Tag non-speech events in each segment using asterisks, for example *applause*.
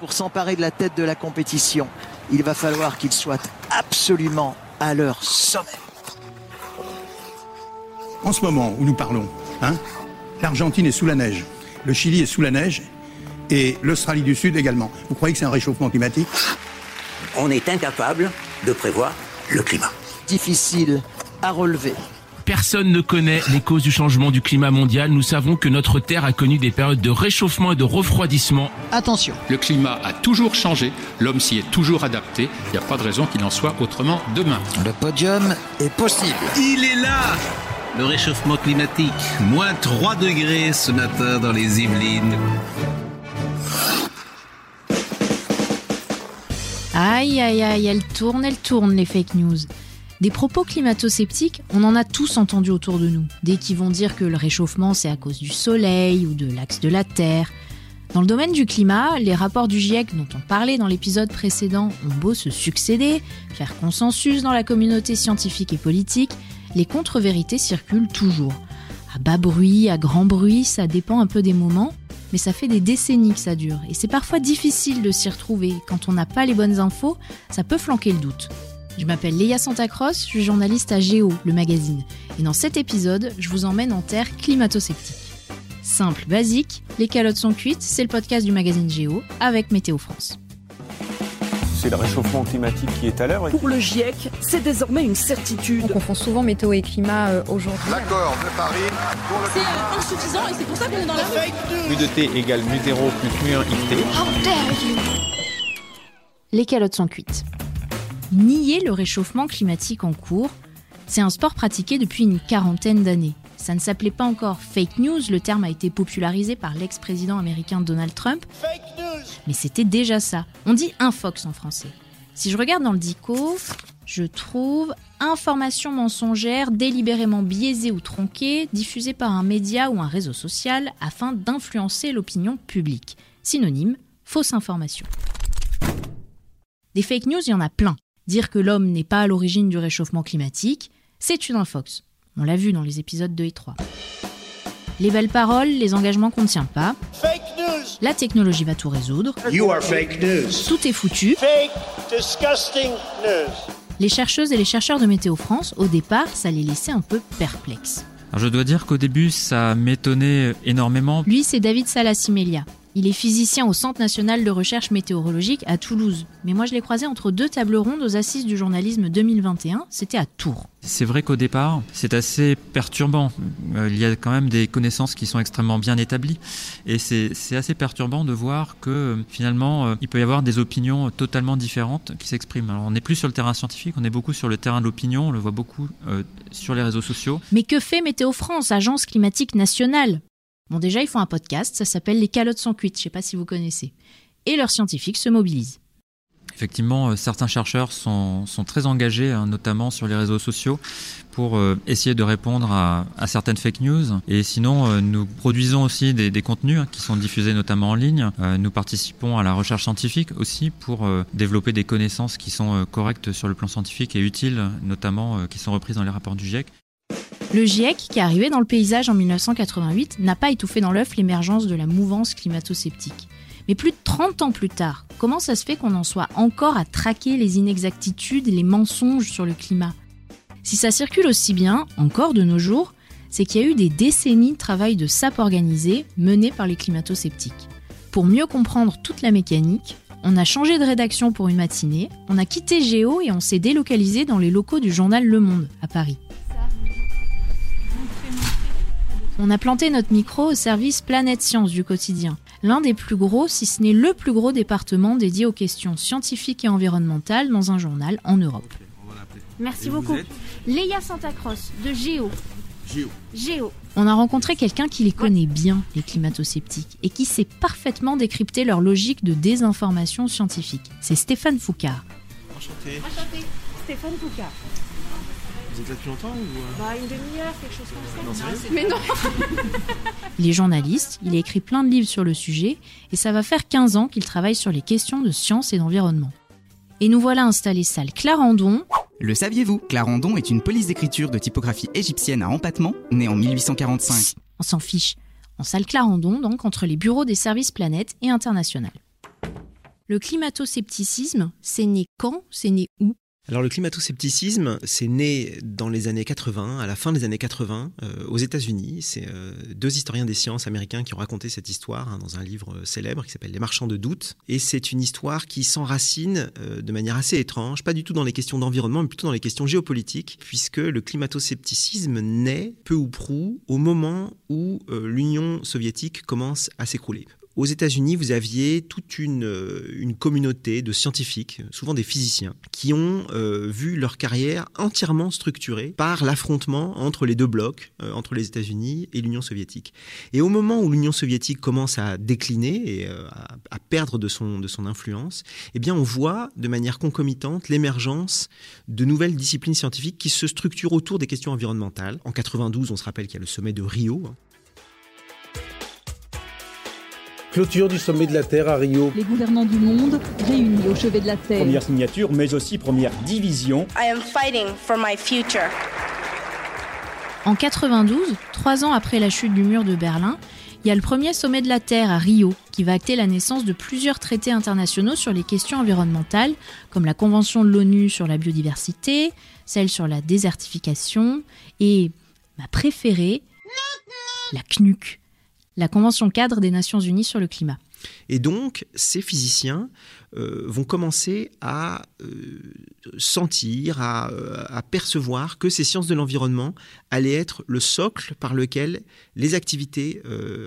Pour s'emparer de la tête de la compétition, il va falloir qu'ils soient absolument à leur sommet. En ce moment où nous parlons, hein, l'Argentine est sous la neige, le Chili est sous la neige et l'Australie du Sud également. Vous croyez que c'est un réchauffement climatique? On est incapable de prévoir le climat. Difficile à relever. Personne ne connaît les causes du changement du climat mondial. Nous savons que notre Terre a connu des périodes de réchauffement et de refroidissement. Attention, Le climat a toujours changé, l'homme s'y est toujours adapté, il n'y a pas de raison qu'il en soit autrement demain. le podium est possible. Il est là Le réchauffement climatique. Moins 3 degrés ce matin dans les Yvelines. Aïe, aïe, aïe, elle tourne, elle tourne, les fake news. Des propos climato-sceptiques, on en a tous entendu autour de nous. Dès qu'ils vont dire que le réchauffement, c'est à cause du soleil ou de l'axe de la Terre. Dans le domaine du climat, les rapports du GIEC dont on parlait dans l'épisode précédent ont beau se succéder, faire consensus dans la communauté scientifique et politique, les contre-vérités circulent toujours. À bas bruit, à grand bruit, ça dépend un peu des moments, mais ça fait des décennies que ça dure, et c'est parfois difficile de s'y retrouver. Quand on n'a pas les bonnes infos, ça peut flanquer le doute. Je m'appelle Léa Santacross, je suis journaliste à Géo, le magazine, et dans cet épisode, je vous emmène en terre climato-sceptique. Simple, basique, les calottes sont cuites, c'est le podcast du magazine Géo avec Météo France. C'est le réchauffement climatique qui est à l'œuvre. Pour le GIEC, c'est désormais une certitude. On confond souvent météo et climat euh, aujourd'hui. L'accord de Paris pour le C'est euh, insuffisant et c'est pour ça qu'on est dans la rue. Plus de T égale mu 0 plus mu 1 IT. Les calottes sont cuites. Nier le réchauffement climatique en cours, c'est un sport pratiqué depuis une quarantaine d'années. Ça ne s'appelait pas encore fake news, le terme a été popularisé par l'ex-président américain Donald Trump. Mais c'était déjà ça. On dit infox en français. Si je regarde dans le dico, je trouve information mensongère délibérément biaisée ou tronquée, diffusée par un média ou un réseau social afin d'influencer l'opinion publique. Synonyme, fausse information. Des fake news, il y en a plein. Dire que l'homme n'est pas à l'origine du réchauffement climatique, c'est une infox. On l'a vu dans les épisodes 2 et 3. Les belles paroles, les engagements qu'on ne tient pas. Fake news La technologie va tout résoudre. You are fake news Tout est foutu. Fake, disgusting news Les chercheuses et les chercheurs de Météo France, au départ, ça les laissait un peu perplexes. Alors, je dois dire qu'au début, ça m'étonnait énormément. Lui, c'est David Salassimelia. Il est physicien au Centre national de recherche météorologique à Toulouse. Mais moi, je l'ai croisé entre deux tables rondes aux assises du journalisme 2021. C'était à Tours. C'est vrai qu'au départ, c'est assez perturbant. Euh, il y a quand même des connaissances qui sont extrêmement bien établies. Et c'est assez perturbant de voir que euh, finalement, euh, il peut y avoir des opinions totalement différentes qui s'expriment. Alors, on n'est plus sur le terrain scientifique, on est beaucoup sur le terrain de l'opinion, on le voit beaucoup euh, sur les réseaux sociaux. Mais que fait Météo France, agence climatique nationale? Bon, déjà, ils font un podcast, ça s'appelle Les calottes sont cuites, je sais pas si vous connaissez. Et leurs scientifiques se mobilisent. Effectivement, euh, certains chercheurs sont, très engagés, hein, notamment sur les réseaux sociaux, pour euh, essayer de répondre à, certaines fake news. Et sinon, euh, nous produisons aussi des, contenus hein, qui sont diffusés notamment en ligne. Nous participons à la recherche scientifique aussi pour développer des connaissances qui sont correctes sur le plan scientifique et utiles, notamment qui sont reprises dans les rapports du GIEC. Le GIEC, qui est arrivé dans le paysage en 1988, n'a pas étouffé dans l'œuf l'émergence de la mouvance climato-sceptique. Mais plus de 30 ans plus tard, comment ça se fait qu'on en soit encore à traquer les inexactitudes et les mensonges sur le climat? Si ça circule aussi bien, encore de nos jours, c'est qu'il y a eu des décennies de travail de sape organisé mené par les climato-sceptiques. Pour mieux comprendre toute la mécanique, on a changé de rédaction pour une matinée, on a quitté Géo et on s'est délocalisé dans les locaux du journal Le Monde à Paris. On a planté notre micro au service Planète Science du quotidien, l'un des plus gros, si ce n'est le plus gros département dédié aux questions scientifiques et environnementales dans un journal en Europe. Merci beaucoup. Léa Santacross de Géo. Géo. Géo. On a rencontré quelqu'un qui les connaît bien, les climato-sceptiques, et qui sait parfaitement décrypter leur logique de désinformation scientifique. C'est Stéphane Foucard. Enchanté. Enchanté. Stéphane Foucault. Vous êtes là depuis longtemps ou... Bah, une demi-heure, quelque chose comme Non, ça. Mais non. *laughs* Il est journaliste, il a écrit plein de livres sur le sujet, et ça va faire 15 ans qu'il travaille sur les questions de science et d'environnement. Et nous voilà installés salle Clarendon, Le saviez-vous Clarendon est une police d'écriture de typographie égyptienne à empattement, née en 1845. on s'en fiche, en salle Clarendon, donc entre les bureaux des services Planète et International. Le climato-scepticisme, c'est né quand? C'est né où? Alors le climato-scepticisme, c'est né dans les années 80, à la fin des années 80, euh, aux États-Unis. C'est euh, deux historiens des sciences américains qui ont raconté cette histoire hein, dans un livre euh, célèbre qui s'appelle Les Marchands de doute. Et c'est une histoire qui s'enracine de manière assez étrange, pas du tout dans les questions d'environnement, mais plutôt dans les questions géopolitiques, puisque le climato-scepticisme naît peu ou prou au moment où l'Union soviétique commence à s'écrouler. Aux États-Unis, vous aviez toute une, euh, une, communauté de scientifiques, souvent des physiciens, qui ont euh, vu leur carrière entièrement structurée par l'affrontement entre les deux blocs, euh, entre les États-Unis et l'Union soviétique. Et au moment où l'Union soviétique commence à décliner et à, perdre de son, de son influence, eh bien, on voit de manière concomitante l'émergence de nouvelles disciplines scientifiques qui se structurent autour des questions environnementales. En 92, on se rappelle qu'il y a le sommet de Rio, Clôture du sommet de la Terre à Rio. Les gouvernants du monde réunis au chevet de la Terre. Première signature, mais aussi première division. I am fighting for my future. En 92, trois ans après la chute du mur de Berlin, il y a le premier sommet de la Terre à Rio qui va acter la naissance de plusieurs traités internationaux sur les questions environnementales, comme la Convention de l'ONU sur la biodiversité, celle sur la désertification et ma préférée, la CNUC, la Convention cadre des Nations Unies sur le climat. Et donc, ces physiciens euh, vont commencer à euh, sentir, euh, à, percevoir que ces sciences de l'environnement allaient être le socle par lequel les activités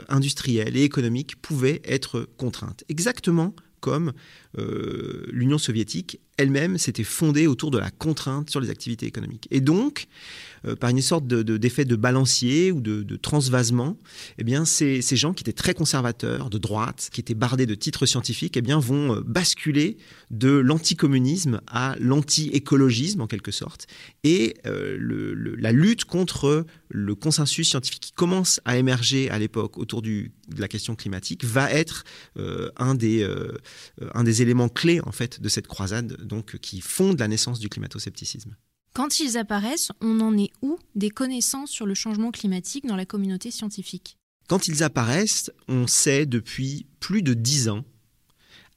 industrielles et économiques pouvaient être contraintes. Exactement comme l'Union soviétique elle-même s'était fondée autour de la contrainte sur les activités économiques. Et donc, euh, par une sorte d'effet de, balancier ou de, transvasement, eh bien, ces, ces, gens qui étaient très conservateurs, de droite, qui étaient bardés de titres scientifiques, eh bien, vont euh, basculer de l'anticommunisme à l'anti-écologisme, en quelque sorte. Et euh, la lutte contre le consensus scientifique qui commence à émerger à l'époque autour de la question climatique va être un, des, un des éléments clés, en fait, de cette croisade donc, qui fonde la naissance du climato-scepticisme. Quand ils apparaissent, on en est où des connaissances sur le changement climatique dans la communauté scientifique? Quand ils apparaissent, on sait depuis plus de dix ans,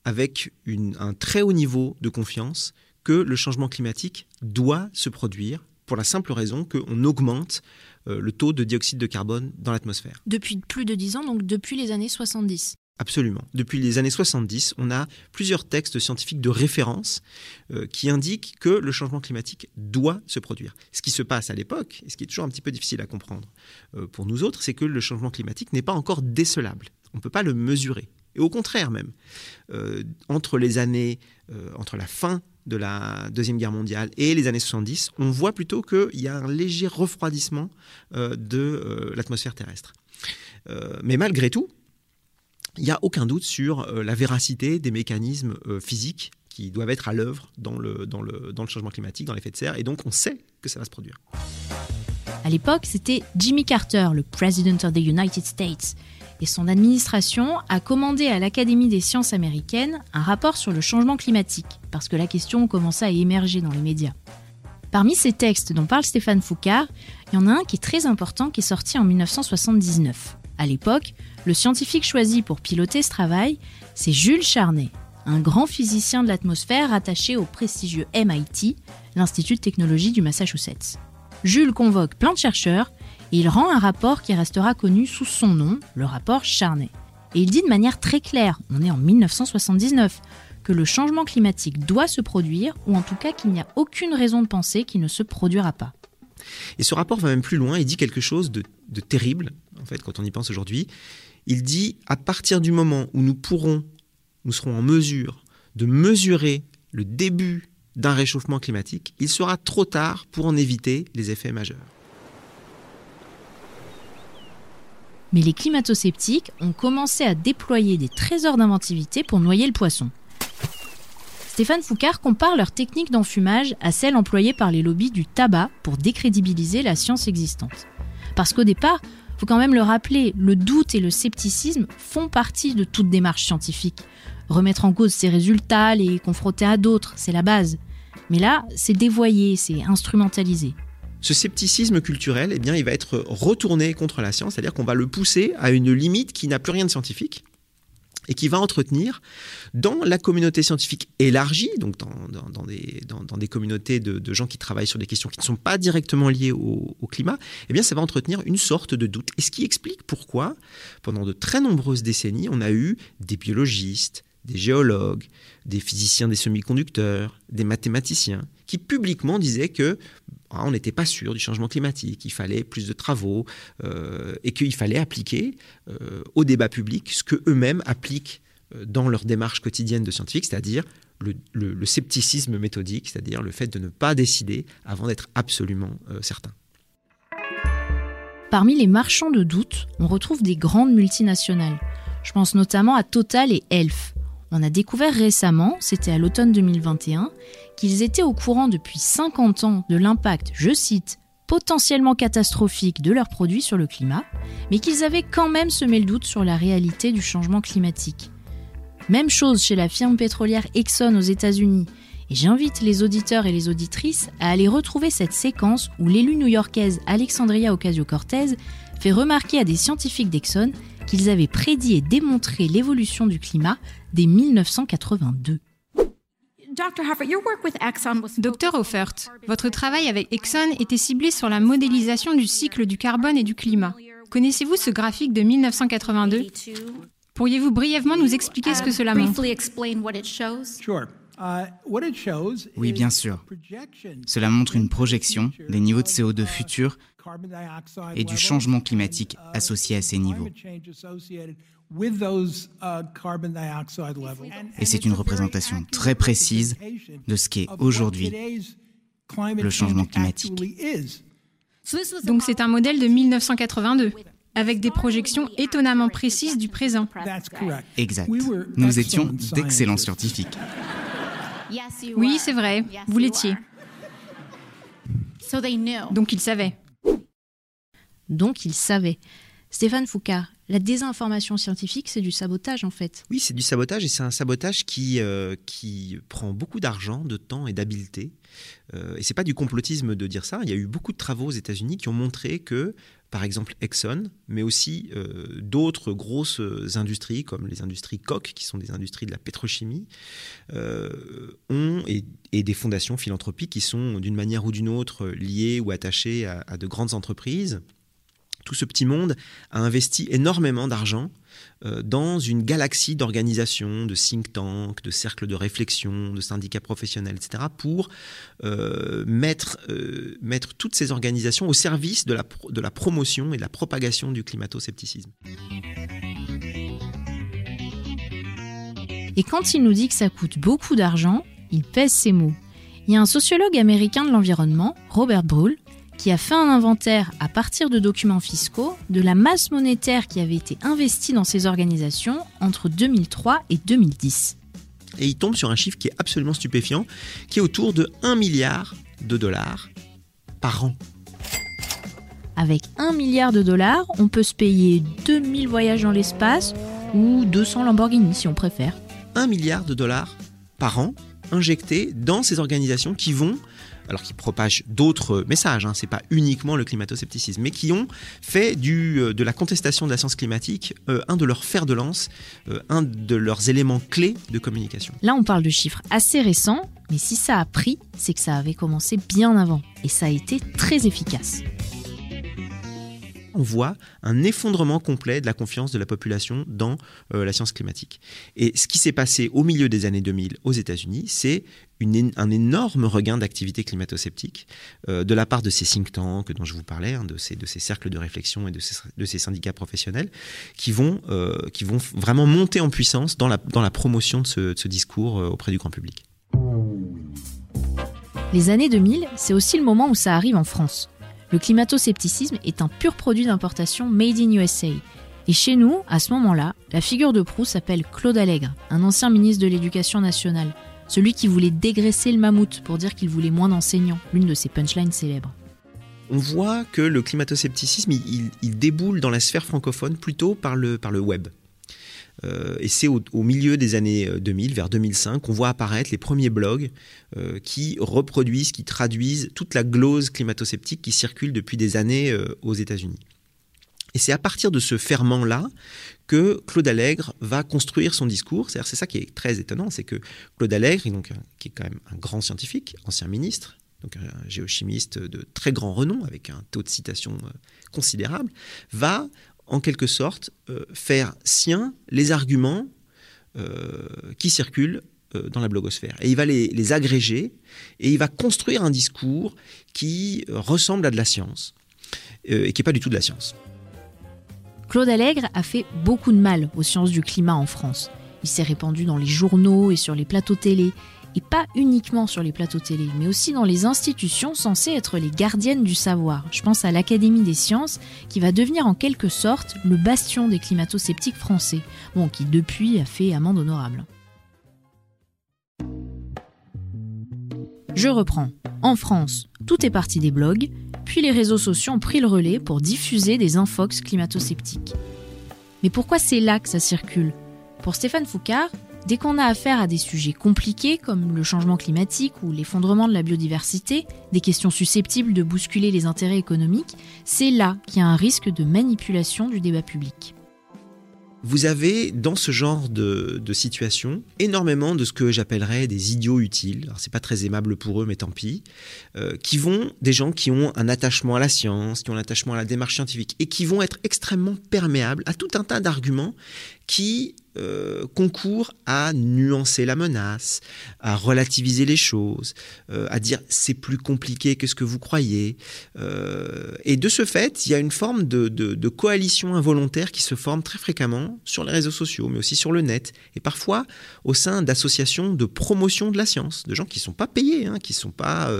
avec un très haut niveau de confiance, que le changement climatique doit se produire pour la simple raison qu'on augmente euh, le taux de dioxyde de carbone dans l'atmosphère. Depuis plus de dix ans, donc depuis les années 70. Absolument. Depuis les années 70, on a plusieurs textes scientifiques de référence euh, qui indiquent que le changement climatique doit se produire. Ce qui se passe à l'époque, et ce qui est toujours un petit peu difficile à comprendre euh, pour nous autres, c'est que le changement climatique n'est pas encore décelable. On ne peut pas le mesurer. Et au contraire même, euh, entre les années, entre la fin de la Deuxième Guerre mondiale et les années 70, on voit plutôt qu'il y a un léger refroidissement de l'atmosphère terrestre. mais malgré tout, il n'y a aucun doute sur euh, la véracité des mécanismes euh, physiques qui doivent être à l'œuvre dans le, changement climatique, dans l'effet de serre, et donc on sait que ça va se produire. À l'époque, c'était Jimmy Carter, le President of the United et son administration a commandé à l'Académie des sciences américaines un rapport sur le changement climatique, parce que la question commençait à émerger dans les médias. Parmi ces textes dont parle Stéphane Foucard, il y en a un qui est très important qui est sorti en 1979. À l'époque, le scientifique choisi pour piloter ce travail, c'est Jules Charnay, un grand physicien de l'atmosphère attaché au prestigieux MIT, l'Institut de technologie du Massachusetts. Jules convoque plein de chercheurs et il rend un rapport qui restera connu sous son nom, le rapport Charnay. Et il dit de manière très claire, on est en 1979, que le changement climatique doit se produire, ou en tout cas qu'il n'y a aucune raison de penser qu'il ne se produira pas. Et ce rapport va même plus loin, il dit quelque chose de, terrible, en fait, quand on y pense aujourd'hui. Il dit, à partir du moment où nous pourrons, nous serons en mesure de mesurer le début d'un réchauffement climatique, il sera trop tard pour en éviter les effets majeurs. Mais les climato-sceptiques ont commencé à déployer des trésors d'inventivité pour noyer le poisson. Stéphane Foucard compare leur technique d'enfumage à celle employée par les lobbies du tabac pour décrédibiliser la science existante. Parce qu'au départ, faut quand même le rappeler, le doute et le scepticisme font partie de toute démarche scientifique. Remettre en cause ses résultats, les confronter à d'autres, c'est la base. Mais là, c'est dévoyé, c'est instrumentalisé. Ce scepticisme culturel, eh bien, il va être retourné contre la science, c'est-à-dire qu'on va le pousser à une limite qui n'a plus rien de scientifique et qui va entretenir dans la communauté scientifique élargie, donc dans, dans, des, dans des, communautés de, de, gens qui travaillent sur des questions qui ne sont pas directement liées au, au, climat, eh bien ça va entretenir une sorte de doute. Et ce qui explique pourquoi, pendant de très nombreuses décennies, on a eu des biologistes, des géologues, des physiciens des semi-conducteurs, des mathématiciens, qui publiquement disaient que ah, on n'était pas sûr du changement climatique, il fallait plus de travaux euh, et qu'il fallait appliquer euh, au débat public ce que eux-mêmes appliquent euh, dans leur démarche quotidienne de scientifique, c'est-à-dire le, scepticisme méthodique, c'est-à-dire le fait de ne pas décider avant d'être absolument certain. Parmi les marchands de doute, on retrouve des grandes multinationales. Je pense notamment à Total et Elf. On a découvert récemment, c'était à l'automne 2021, qu'ils étaient au courant depuis 50 ans de l'impact, je cite, potentiellement catastrophique de leurs produits sur le climat, mais qu'ils avaient quand même semé le doute sur la réalité du changement climatique. Même chose chez la firme pétrolière Exxon aux États-Unis. Et j'invite les auditeurs et les auditrices à aller retrouver cette séquence où l'élu new-yorkaise Alexandria Ocasio-Cortez fait remarquer à des scientifiques d'Exxon qu'ils avaient prédit et démontré l'évolution du climat dès 1982. Docteur Offert, votre travail avec Exxon était ciblé sur la modélisation du cycle du carbone et du climat. Connaissez-vous ce graphique de 1982 Pourriez-vous brièvement nous expliquer ce que cela montre? Oui, bien sûr. Cela montre une projection des niveaux de CO2 futurs et du changement climatique associé à ces niveaux. Et c'est une représentation très précise de ce qu'est aujourd'hui le changement climatique. Donc c'est un modèle de 1982 avec des projections étonnamment précises du présent. Exact. Nous étions d'excellents scientifiques. Oui, c'est vrai, vous l'étiez. Donc ils savaient. Donc ils savaient. Stéphane Foucault, la désinformation scientifique, c'est du sabotage en fait. Oui, c'est du sabotage et c'est un sabotage qui, euh, qui prend beaucoup d'argent, de temps et d'habileté. Euh, et c'est pas du complotisme de dire ça. Il y a eu beaucoup de travaux aux États-Unis qui ont montré que, par exemple, Exxon, mais aussi euh, d'autres grosses industries comme les industries Koch, qui sont des industries de la pétrochimie, euh, ont et, des fondations philanthropiques qui sont d'une manière ou d'une autre liées ou attachées à de grandes entreprises tout ce petit monde a investi énormément d'argent euh, dans une galaxie d'organisations, de think tanks, de cercles de réflexion, de syndicats professionnels, etc., pour euh, mettre, euh, mettre toutes ces organisations au service de la, de la promotion et de la propagation du climato-scepticisme. Et quand il nous dit que ça coûte beaucoup d'argent, il pèse ses mots. Il y a un sociologue américain de l'environnement, Robert Brull, qui a fait un inventaire à partir de documents fiscaux de la masse monétaire qui avait été investie dans ces organisations entre 2003 et 2010. Et il tombe sur un chiffre qui est absolument stupéfiant, qui est autour de 1 milliard de dollars par an. Avec 1 milliard de dollars, on peut se payer 2000 voyages dans l'espace ou 200 Lamborghini si on préfère. 1 milliard de dollars par an injectés dans ces organisations qui vont alors qui propagent d'autres messages, hein, c'est pas uniquement le climato-scepticisme, mais qui ont fait du, euh, de la contestation de la science climatique euh, un de leurs fers de lance, euh, un de leurs éléments clés de communication. Là, on parle de chiffres assez récents, mais si ça a pris, c'est que ça avait commencé bien avant, et ça a été très efficace on voit un effondrement complet de la confiance de la population dans euh, la science climatique. Et ce qui s'est passé au milieu des années 2000 aux États-Unis, c'est un énorme regain d'activité climato-sceptique euh, de la part de ces think tanks dont je vous parlais, hein, de, ces, cercles de réflexion et de ces, syndicats professionnels, qui vont, euh, qui vont vraiment monter en puissance dans la, promotion de ce, discours auprès du grand public. Les années 2000, c'est aussi le moment où ça arrive en France. Le climato-scepticisme est un pur produit d'importation made in USA. Et chez nous, à ce moment-là, la figure de proue s'appelle Claude Allègre, un ancien ministre de l'Éducation nationale, celui qui voulait dégraisser le mammouth pour dire qu'il voulait moins d'enseignants, l'une de ses punchlines célèbres. On voit que le climato-scepticisme, il, déboule dans la sphère francophone plutôt par le web. Euh, et c'est au, milieu des années 2000, vers 2005, qu'on voit apparaître les premiers blogs euh, qui reproduisent, qui traduisent toute la glose climato-sceptique qui circule depuis des années euh, aux États-Unis. Et c'est à partir de ce ferment-là que Claude Allègre va construire son discours. C'est ça qui est très étonnant, c'est que Claude Allègre, qui est quand même un grand scientifique, ancien ministre, donc un géochimiste de très grand renom, avec un taux de citation euh, considérable, va en quelque sorte euh, faire sien les arguments euh, qui circulent dans la blogosphère. Et il va les, les, agréger et il va construire un discours qui ressemble à de la science et qui n'est pas du tout de la science. Claude Allègre a fait beaucoup de mal aux sciences du climat en France. Il s'est répandu dans les journaux et sur les plateaux télé, et pas uniquement sur les plateaux télé, mais aussi dans les institutions censées être les gardiennes du savoir. Je pense à l'Académie des sciences, qui va devenir en quelque sorte le bastion des climato-sceptiques français, bon, qui depuis a fait amende honorable. Je reprends. En France, tout est parti des blogs, puis les réseaux sociaux ont pris le relais pour diffuser des infox climato-sceptiques. Mais pourquoi c'est là que ça circule? Pour Stéphane Foucard, dès qu'on a affaire à des sujets compliqués comme le changement climatique ou l'effondrement de la biodiversité, des questions susceptibles de bousculer les intérêts économiques, c'est là qu'il y a un risque de manipulation du débat public vous avez dans ce genre de, situation énormément de ce que j'appellerais des idiots utiles. Alors c'est pas très aimable pour eux, mais tant pis. Euh, qui vont des gens qui ont un attachement à la science, qui ont un attachement à la démarche scientifique et qui vont être extrêmement perméables à tout un tas d'arguments qui euh, concourent à nuancer la menace, à relativiser les choses, euh, à dire c'est plus compliqué que ce que vous croyez. Euh, et de ce fait, il y a une forme de, coalition involontaire qui se forme très fréquemment sur les réseaux sociaux, mais aussi sur le net, et parfois au sein d'associations de promotion de la science, de gens qui ne sont pas payés, hein, qui ne sont pas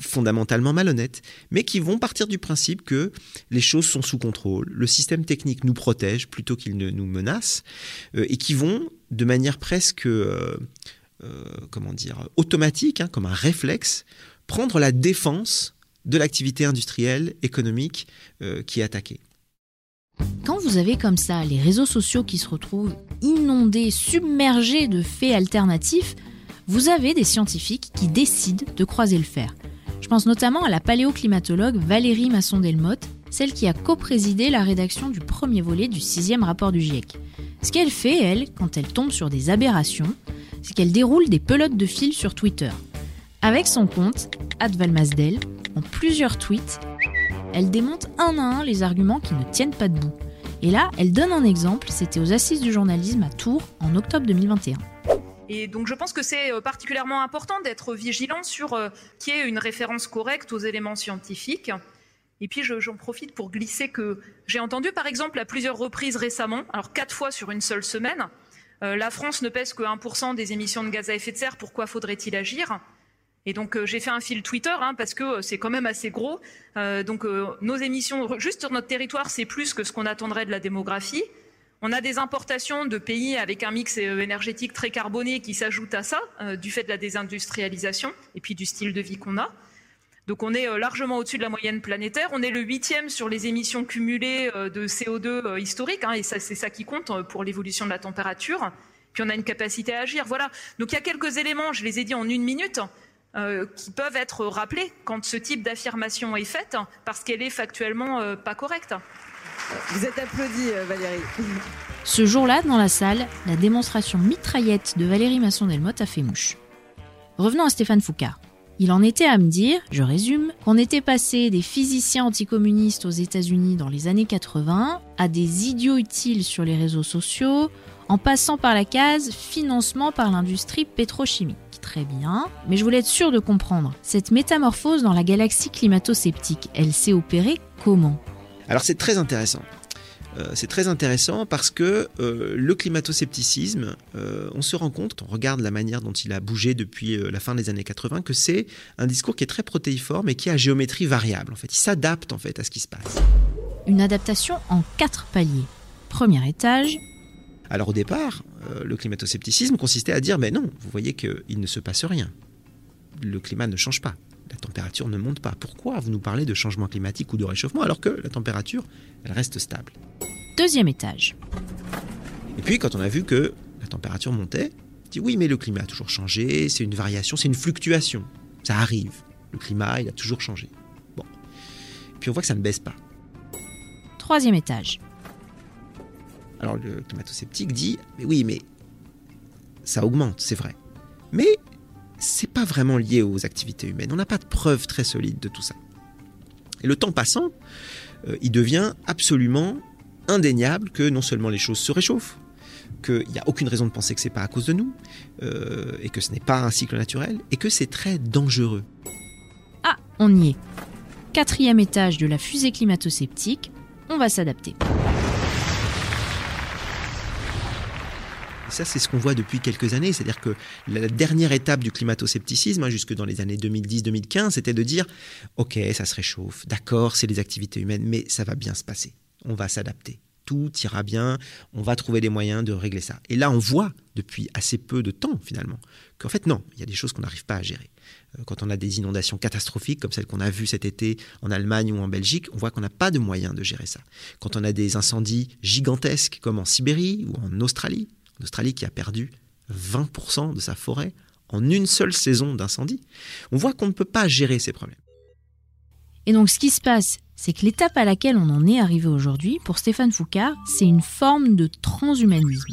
fondamentalement malhonnêtes, mais qui vont partir du principe que les choses sont sous contrôle, le système technique nous protège plutôt qu'il ne nous menace, euh, et qui vont, de manière presque, euh, euh, automatique, hein, comme un réflexe, prendre la défense de l'activité industrielle, économique qui est attaquée. Quand vous avez comme ça les réseaux sociaux qui se retrouvent inondés, submergés de faits alternatifs, vous avez des scientifiques qui décident de croiser le fer. Je pense notamment à la paléoclimatologue Valérie Masson-Delmotte, celle qui a coprésidé la rédaction du premier volet du sixième rapport du GIEC. Ce qu'elle fait, elle, quand elle tombe sur des aberrations, c'est qu'elle déroule des pelotes de fil sur Twitter. Avec son compte, @valmasdel, en plusieurs tweets, elle démonte un à un les arguments qui ne tiennent pas debout. Et là, elle donne un exemple, c'était aux Assises du journalisme à Tours en octobre 2021. Et donc je pense que c'est euh, particulièrement important d'être vigilant sur euh, qui est une référence correcte aux éléments scientifiques. Et puis j'en profite pour glisser que j'ai entendu par exemple à plusieurs reprises récemment, alors quatre fois sur une seule semaine, euh, la France ne pèse que 1% des émissions de gaz à effet de serre, pourquoi faudrait-il agir? Et donc j'ai fait un fil Twitter hein, parce que c'est quand même assez gros. donc nos émissions juste sur notre territoire, c'est plus que ce qu'on attendrait de la démographie. On a des importations de pays avec un mix euh, énergétique très carboné qui s'ajoute à ça, euh, du fait de la désindustrialisation et puis du style de vie qu'on a. Donc on est euh, largement au-dessus de la moyenne planétaire. On est le huitième sur les émissions cumulées de CO2 historiques, hein, et c'est ça qui compte pour l'évolution de la température. Puis on a une capacité à agir. Voilà. Donc il y a quelques éléments, je les ai dit en une minute, qui peuvent être rappelés quand ce type d'affirmation est faite, parce qu'elle est factuellement pas correcte. Vous êtes applaudi, euh, Valérie. Ce jour-là, dans la salle, la démonstration mitraillette de Valérie Masson-Delmotte a fait mouche. Revenons à Stéphane Foucault. Il en était à me dire, je résume, qu'on était passé des physiciens anticommunistes aux États-Unis dans les années 80 à des idiots utiles sur les réseaux sociaux, en passant par la case financement par l'industrie pétrochimique. Très bien, mais je voulais être sûr de comprendre. Cette métamorphose dans la galaxie climato-sceptique, elle s'est opérée comment? Alors c'est très intéressant. Euh, c'est très intéressant parce que euh, le climato-scepticisme, euh, on se rend compte, on regarde la manière dont il a bougé depuis la fin des années 80, que c'est un discours qui est très protéiforme et qui a géométrie variable. En fait, il s'adapte en fait à ce qui se passe. Une adaptation en quatre paliers. Premier étage. Alors au départ, le climato-scepticisme consistait à dire mais non, vous voyez qu'il ne se passe rien. Le climat ne change pas la température ne monte pas. Pourquoi vous nous parlez de changement climatique ou de réchauffement alors que la température, elle reste stable? Deuxième étage. Et puis quand on a vu que la température montait, on dit oui mais le climat a toujours changé, c'est une variation, c'est une fluctuation. Ça arrive. Le climat, il a toujours changé. Bon. Et puis on voit que ça ne baisse pas. Troisième étage. Alors le climato-sceptique dit mais oui, mais ça augmente, c'est vrai. Mais c'est pas vraiment lié aux activités humaines. On n'a pas de preuves très solides de tout ça. Et le temps passant, euh, il devient absolument indéniable que non seulement les choses se réchauffent, qu'il n'y a aucune raison de penser que c'est pas à cause de nous, euh, et que ce n'est pas un cycle naturel, et que c'est très dangereux. Ah, on y est. Quatrième étage de la fusée climato-sceptique, on va s'adapter. Ça, c'est ce qu'on voit depuis quelques années. C'est-à-dire que la dernière étape du climato-scepticisme, hein, jusque dans les années 2010-2015, c'était de dire Ok, ça se réchauffe, d'accord, c'est les activités humaines, mais ça va bien se passer. On va s'adapter. Tout ira bien, on va trouver des moyens de régler ça. Et là, on voit depuis assez peu de temps, finalement, qu'en fait, non, il y a des choses qu'on n'arrive pas à gérer. Euh, quand on a des inondations catastrophiques comme celles qu'on a vues cet été en Allemagne ou en Belgique, on voit qu'on n'a pas de moyens de gérer ça. Quand on a des incendies gigantesques comme en Sibérie ou en Australie, en Australie qui a perdu 20% de sa forêt en une seule saison d'incendie. On voit qu'on ne peut pas gérer ces problèmes. Et donc ce qui se passe, c'est que l'étape à laquelle on en est arrivé aujourd'hui, pour Stéphane Foucault, c'est une forme de transhumanisme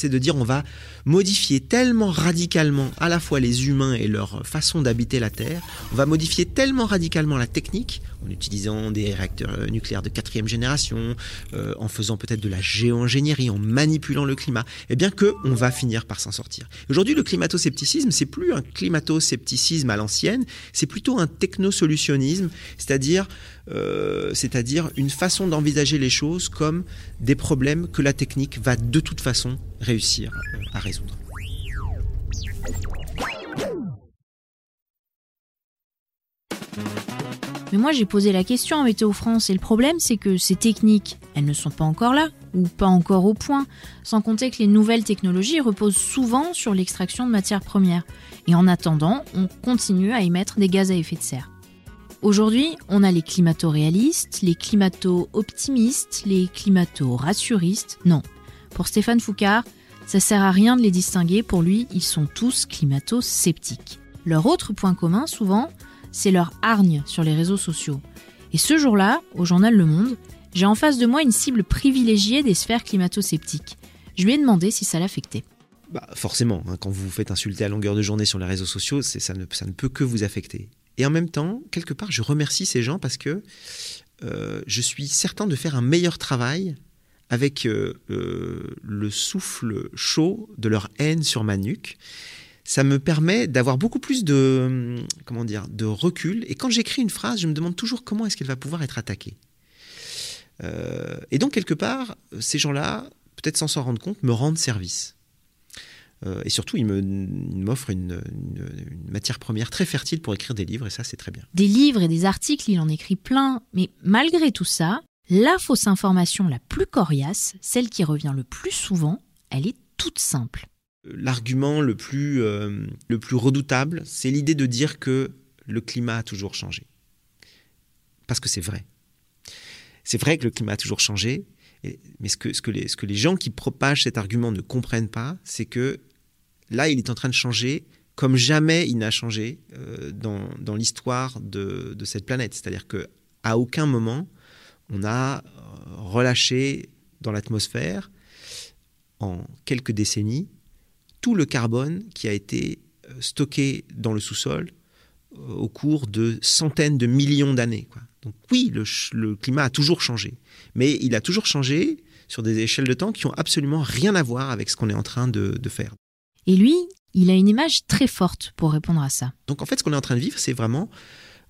c'est de dire on va modifier tellement radicalement à la fois les humains et leur façon d'habiter la Terre, on va modifier tellement radicalement la technique, en utilisant des réacteurs nucléaires de quatrième génération, euh, en faisant peut-être de la géo-ingénierie, en manipulant le climat, eh bien que on va finir par s'en sortir. Aujourd'hui, le climato-scepticisme, c'est plus un climato-scepticisme à l'ancienne, c'est plutôt un technosolutionnisme, c'est-à-dire euh, c'est-à-dire une façon d'envisager les choses comme des problèmes que la technique va de toute façon réussir euh, à résoudre. Mais moi j'ai posé la question à Météo France et le problème c'est que ces techniques, elles ne sont pas encore là ou pas encore au point, sans compter que les nouvelles technologies reposent souvent sur l'extraction de matières premières. Et en attendant, on continue à émettre des gaz à effet de serre. Aujourd'hui, on a les climato-réalistes, les climato-optimistes, les climato-rassuristes. Non, pour Stéphane Foucard, ça sert à rien de les distinguer. Pour lui, ils sont tous climato-sceptiques. Leur autre point commun, souvent, c'est leur hargne sur les réseaux sociaux. Et ce jour-là, au journal Le Monde, j'ai en face de moi une cible privilégiée des sphères climato-sceptiques. Je lui ai demandé si ça l'affectait. Bah forcément, hein, quand vous vous faites insulter à longueur de journée sur les réseaux sociaux, ça ne, peut que vous affecter. Et en même temps, quelque part, je remercie ces gens parce que euh, je suis certain de faire un meilleur travail avec euh, le souffle chaud de leur haine sur ma nuque. Ça me permet d'avoir beaucoup plus de, comment dire, de recul. Et quand j'écris une phrase, je me demande toujours comment est-ce qu'elle va pouvoir être attaquée. Euh, et donc, quelque part, ces gens-là, peut-être sans s'en rendre compte, me rendent service. Euh, et surtout, il m'offre une, matière première très fertile pour écrire des livres, et ça, c'est très bien. Des livres et des articles, il en écrit plein. Mais malgré tout ça, la fausse information la plus coriace, celle qui revient le plus souvent, elle est toute simple. L'argument le, plus, euh, le plus redoutable, c'est l'idée de dire que le climat a toujours changé. Parce que c'est vrai. C'est vrai que le climat a toujours changé, mais ce que, ce, les gens qui propagent cet argument ne comprennent pas, c'est que Là, il est en train de changer comme jamais il n'a changé euh, dans, dans l'histoire de, de, cette planète. C'est-à-dire qu'à aucun moment, on a euh, relâché dans l'atmosphère, en quelques décennies, tout le carbone qui a été euh, stocké dans le sous-sol au cours de centaines de millions d'années. Donc oui, le, le, climat a toujours changé, mais il a toujours changé sur des échelles de temps qui ont absolument rien à voir avec ce qu'on est en train de, de faire. Et lui, il a une image très forte pour répondre à ça. Donc en fait, ce qu'on est en train de vivre, c'est vraiment,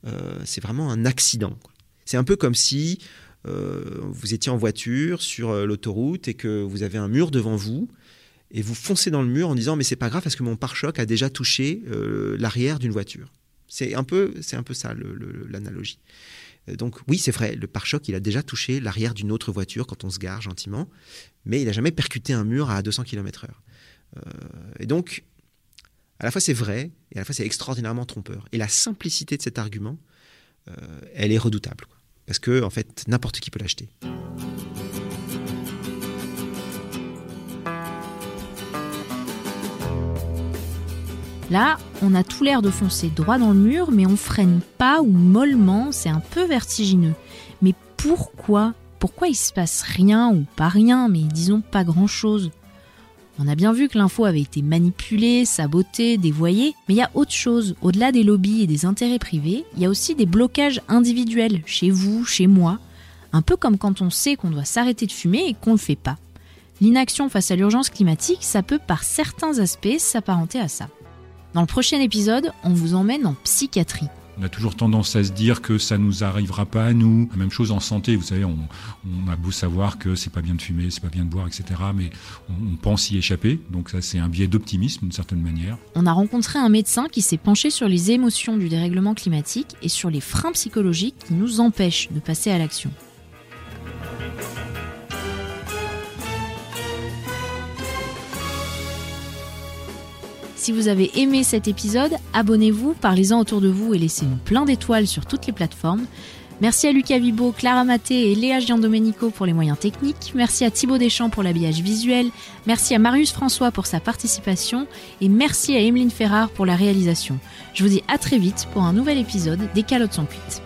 euh, c'est vraiment un accident. C'est un peu comme si euh, vous étiez en voiture sur euh, l'autoroute et que vous avez un mur devant vous et vous foncez dans le mur en disant mais c'est pas grave parce que mon pare-choc a déjà touché l'arrière d'une voiture. C'est un peu, c'est un peu ça l'analogie. Donc oui, c'est vrai, le pare-choc, il a déjà touché l'arrière d'une autre voiture quand on se gare gentiment, mais il n'a jamais percuté un mur à 200 km/h. Euh, et donc, à la fois c'est vrai, et à la fois c'est extraordinairement trompeur. Et la simplicité de cet argument, euh, elle est redoutable. Parce que, en fait, n'importe qui peut l'acheter. Là, on a tout l'air de foncer droit dans le mur, mais on freine pas ou mollement, c'est un peu vertigineux. Mais pourquoi? Pourquoi il se passe rien ou pas rien, mais disons pas grand-chose on a bien vu que l'info avait été manipulée, sabotée, dévoyée, mais il y a autre chose. Au-delà des lobbies et des intérêts privés, il y a aussi des blocages individuels, chez vous, chez moi. Un peu comme quand on sait qu'on doit s'arrêter de fumer et qu'on le fait pas. L'inaction face à l'urgence climatique, ça peut par certains aspects s'apparenter à ça. Dans le prochain épisode, on vous emmène en psychiatrie. On a toujours tendance à se dire que ça nous arrivera pas à nous. La même chose en santé, vous savez, on, a beau savoir que c'est pas bien de fumer, c'est pas bien de boire, etc. Mais on, pense y échapper. Donc ça, c'est un biais d'optimisme d'une certaine manière. On a rencontré un médecin qui s'est penché sur les émotions du dérèglement climatique et sur les freins psychologiques qui nous empêchent de passer à l'action. Si vous avez aimé cet épisode, abonnez-vous, parlez-en autour de vous et laissez-nous plein d'étoiles sur toutes les plateformes. Merci à Lucas Vibo, Clara Maté et Léa Giandomenico pour les moyens techniques. Merci à Thibaut Deschamps pour l'habillage visuel. Merci à Marius François pour sa participation. Et merci à Emeline Ferrard pour la réalisation. Je vous dis à très vite pour un nouvel épisode des Calottes sont cuites.